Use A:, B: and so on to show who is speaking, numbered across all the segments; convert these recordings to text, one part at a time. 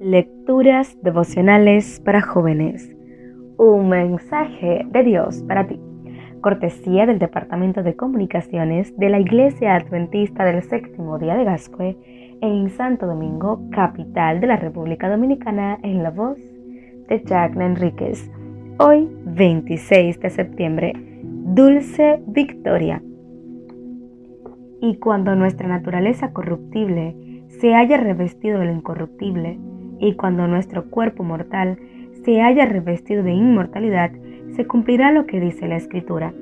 A: Lecturas devocionales para jóvenes. Un mensaje de Dios para ti. Cortesía del Departamento de Comunicaciones de la Iglesia Adventista del Séptimo Día de Gascue en Santo Domingo, capital de la República Dominicana, en la voz de Jacqueline Enríquez. Hoy, 26 de septiembre, Dulce Victoria. Y cuando nuestra naturaleza corruptible se haya revestido de lo incorruptible, y cuando nuestro cuerpo mortal se haya revestido de inmortalidad, se cumplirá lo que dice la Escritura.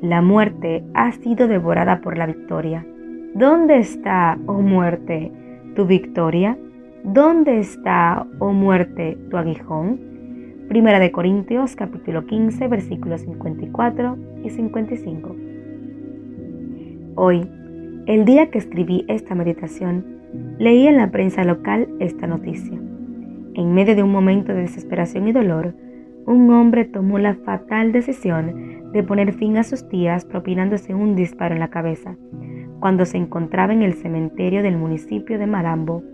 A: La muerte ha sido devorada por la victoria. ¿Dónde está, oh muerte, tu victoria? ¿Dónde está, oh muerte, tu aguijón? Primera de Corintios capítulo 15 versículos 54 y 55. Hoy, el día que escribí esta meditación, leí en la prensa local esta noticia. En medio de un momento de desesperación y dolor, un hombre tomó la fatal decisión de poner fin a sus días propinándose un disparo en la cabeza, cuando se encontraba en el cementerio del municipio de Marambo,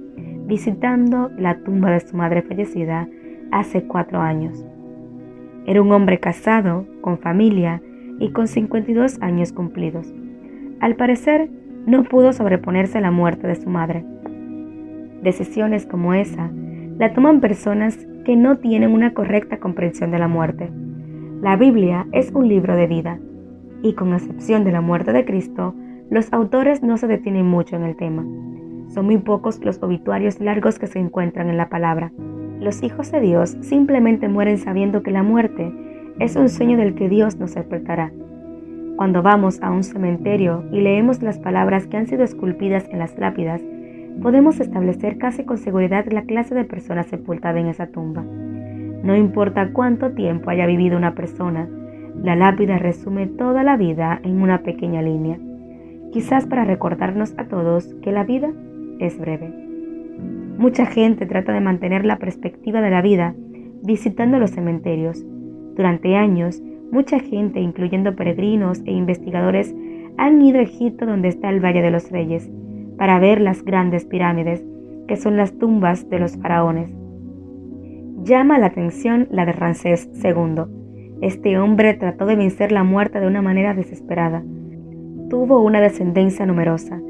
A: visitando la tumba de su madre fallecida hace cuatro años. Era un hombre casado, con familia y con 52 años cumplidos. Al parecer, no pudo sobreponerse a la muerte de su madre. Decisiones como esa la toman personas que no tienen una correcta comprensión de la muerte. La Biblia es un libro de vida, y con excepción de la muerte de Cristo, los autores no se detienen mucho en el tema. Son muy pocos los obituarios largos que se encuentran en la palabra. Los hijos de Dios simplemente mueren sabiendo que la muerte es un sueño del que Dios nos despertará. Cuando vamos a un cementerio y leemos las palabras que han sido esculpidas en las lápidas, podemos establecer casi con seguridad la clase de persona sepultada en esa tumba. No importa cuánto tiempo haya vivido una persona, la lápida resume toda la vida en una pequeña línea, quizás para recordarnos a todos que la vida es breve. Mucha gente trata de mantener la perspectiva de la vida visitando los cementerios. Durante años, mucha gente, incluyendo peregrinos e investigadores, han ido a Egipto donde está el Valle de los Reyes, para ver las grandes pirámides, que son las tumbas de los faraones. Llama la atención la de Ramsés II. Este hombre trató de vencer la muerte de una manera desesperada. Tuvo una descendencia numerosa,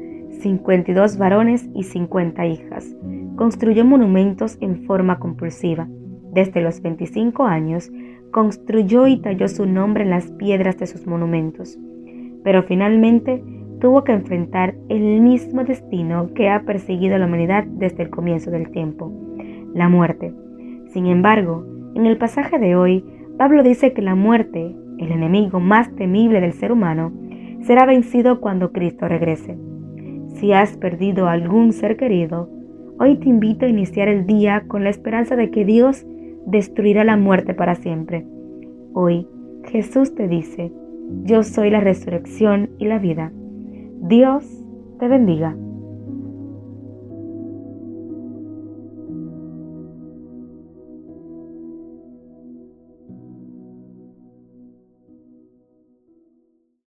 A: 52 varones y 50 hijas. Construyó monumentos en forma compulsiva. Desde los 25 años, construyó y talló su nombre en las piedras de sus monumentos. Pero finalmente tuvo que enfrentar el mismo destino que ha perseguido a la humanidad desde el comienzo del tiempo, la muerte. Sin embargo, en el pasaje de hoy, Pablo dice que la muerte, el enemigo más temible del ser humano, será vencido cuando Cristo regrese. Si has perdido algún ser querido, hoy te invito a iniciar el día con la esperanza de que Dios destruirá la muerte para siempre. Hoy Jesús te dice, yo soy la resurrección y la vida. Dios te bendiga.